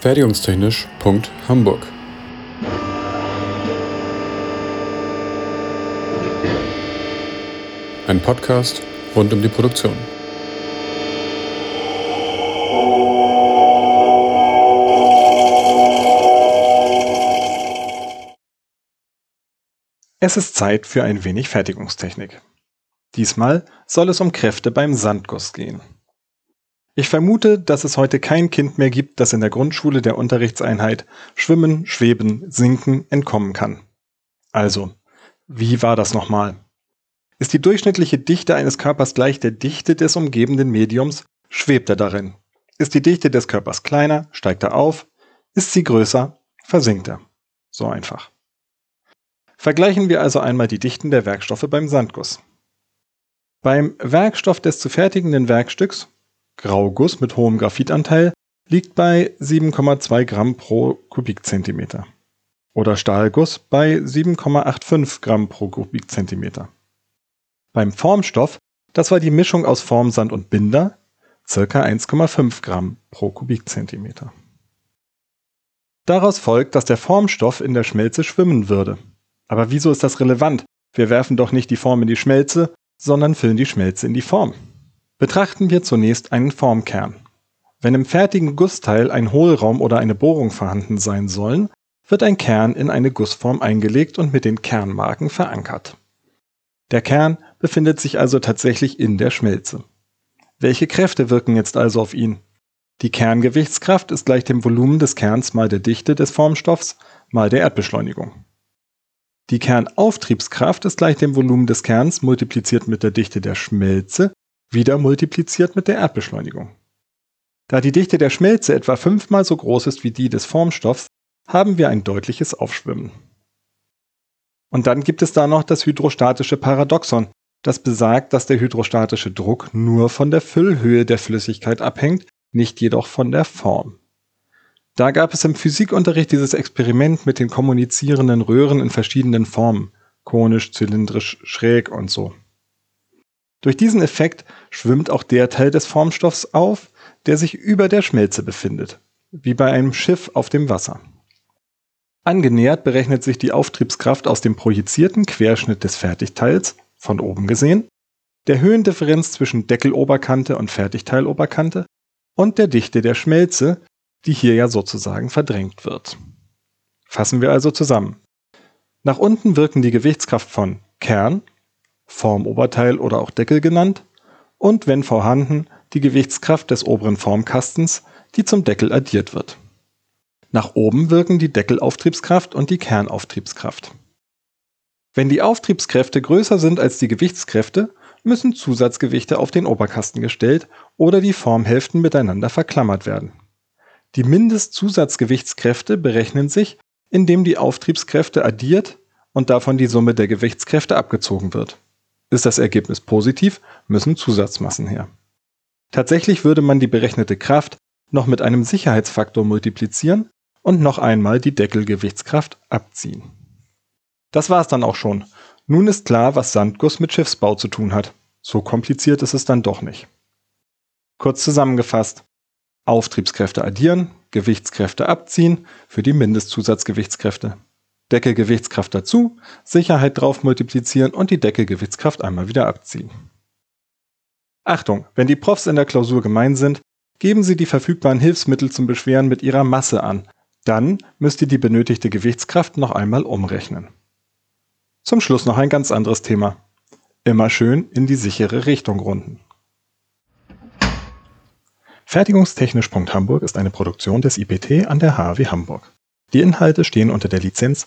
Fertigungstechnisch.hamburg Ein Podcast rund um die Produktion. Es ist Zeit für ein wenig Fertigungstechnik. Diesmal soll es um Kräfte beim Sandguss gehen. Ich vermute, dass es heute kein Kind mehr gibt, das in der Grundschule der Unterrichtseinheit Schwimmen, Schweben, Sinken entkommen kann. Also, wie war das nochmal? Ist die durchschnittliche Dichte eines Körpers gleich der Dichte des umgebenden Mediums, schwebt er darin. Ist die Dichte des Körpers kleiner, steigt er auf. Ist sie größer, versinkt er. So einfach. Vergleichen wir also einmal die Dichten der Werkstoffe beim Sandguss. Beim Werkstoff des zu fertigenden Werkstücks, Grauguss mit hohem Graphitanteil, liegt bei 7,2 Gramm pro Kubikzentimeter. Oder Stahlguss bei 7,85 Gramm pro Kubikzentimeter. Beim Formstoff, das war die Mischung aus Formsand und Binder, ca. 1,5 Gramm pro Kubikzentimeter. Daraus folgt, dass der Formstoff in der Schmelze schwimmen würde. Aber wieso ist das relevant? Wir werfen doch nicht die Form in die Schmelze, sondern füllen die Schmelze in die Form. Betrachten wir zunächst einen Formkern. Wenn im fertigen Gussteil ein Hohlraum oder eine Bohrung vorhanden sein sollen, wird ein Kern in eine Gussform eingelegt und mit den Kernmarken verankert. Der Kern befindet sich also tatsächlich in der Schmelze. Welche Kräfte wirken jetzt also auf ihn? Die Kerngewichtskraft ist gleich dem Volumen des Kerns mal der Dichte des Formstoffs mal der Erdbeschleunigung. Die Kernauftriebskraft ist gleich dem Volumen des Kerns multipliziert mit der Dichte der Schmelze wieder multipliziert mit der Erdbeschleunigung. Da die Dichte der Schmelze etwa fünfmal so groß ist wie die des Formstoffs, haben wir ein deutliches Aufschwimmen. Und dann gibt es da noch das hydrostatische Paradoxon, das besagt, dass der hydrostatische Druck nur von der Füllhöhe der Flüssigkeit abhängt, nicht jedoch von der Form. Da gab es im Physikunterricht dieses Experiment mit den kommunizierenden Röhren in verschiedenen Formen, konisch, zylindrisch, schräg und so. Durch diesen Effekt schwimmt auch der Teil des Formstoffs auf, der sich über der Schmelze befindet, wie bei einem Schiff auf dem Wasser. Angenähert berechnet sich die Auftriebskraft aus dem projizierten Querschnitt des Fertigteils, von oben gesehen, der Höhendifferenz zwischen Deckeloberkante und Fertigteiloberkante und der Dichte der Schmelze, die hier ja sozusagen verdrängt wird. Fassen wir also zusammen. Nach unten wirken die Gewichtskraft von Kern, Formoberteil oder auch Deckel genannt, und wenn vorhanden, die Gewichtskraft des oberen Formkastens, die zum Deckel addiert wird. Nach oben wirken die Deckelauftriebskraft und die Kernauftriebskraft. Wenn die Auftriebskräfte größer sind als die Gewichtskräfte, müssen Zusatzgewichte auf den Oberkasten gestellt oder die Formhälften miteinander verklammert werden. Die Mindestzusatzgewichtskräfte berechnen sich, indem die Auftriebskräfte addiert und davon die Summe der Gewichtskräfte abgezogen wird. Ist das Ergebnis positiv, müssen Zusatzmassen her. Tatsächlich würde man die berechnete Kraft noch mit einem Sicherheitsfaktor multiplizieren und noch einmal die Deckelgewichtskraft abziehen. Das war's dann auch schon. Nun ist klar, was Sandguss mit Schiffsbau zu tun hat. So kompliziert ist es dann doch nicht. Kurz zusammengefasst. Auftriebskräfte addieren, Gewichtskräfte abziehen für die Mindestzusatzgewichtskräfte. Deckelgewichtskraft dazu, Sicherheit drauf multiplizieren und die Deckelgewichtskraft einmal wieder abziehen. Achtung, wenn die Profs in der Klausur gemein sind, geben Sie die verfügbaren Hilfsmittel zum Beschweren mit Ihrer Masse an. Dann müsst ihr die benötigte Gewichtskraft noch einmal umrechnen. Zum Schluss noch ein ganz anderes Thema. Immer schön in die sichere Richtung runden. Fertigungstechnisch.hamburg ist eine Produktion des IPT an der HW Hamburg. Die Inhalte stehen unter der Lizenz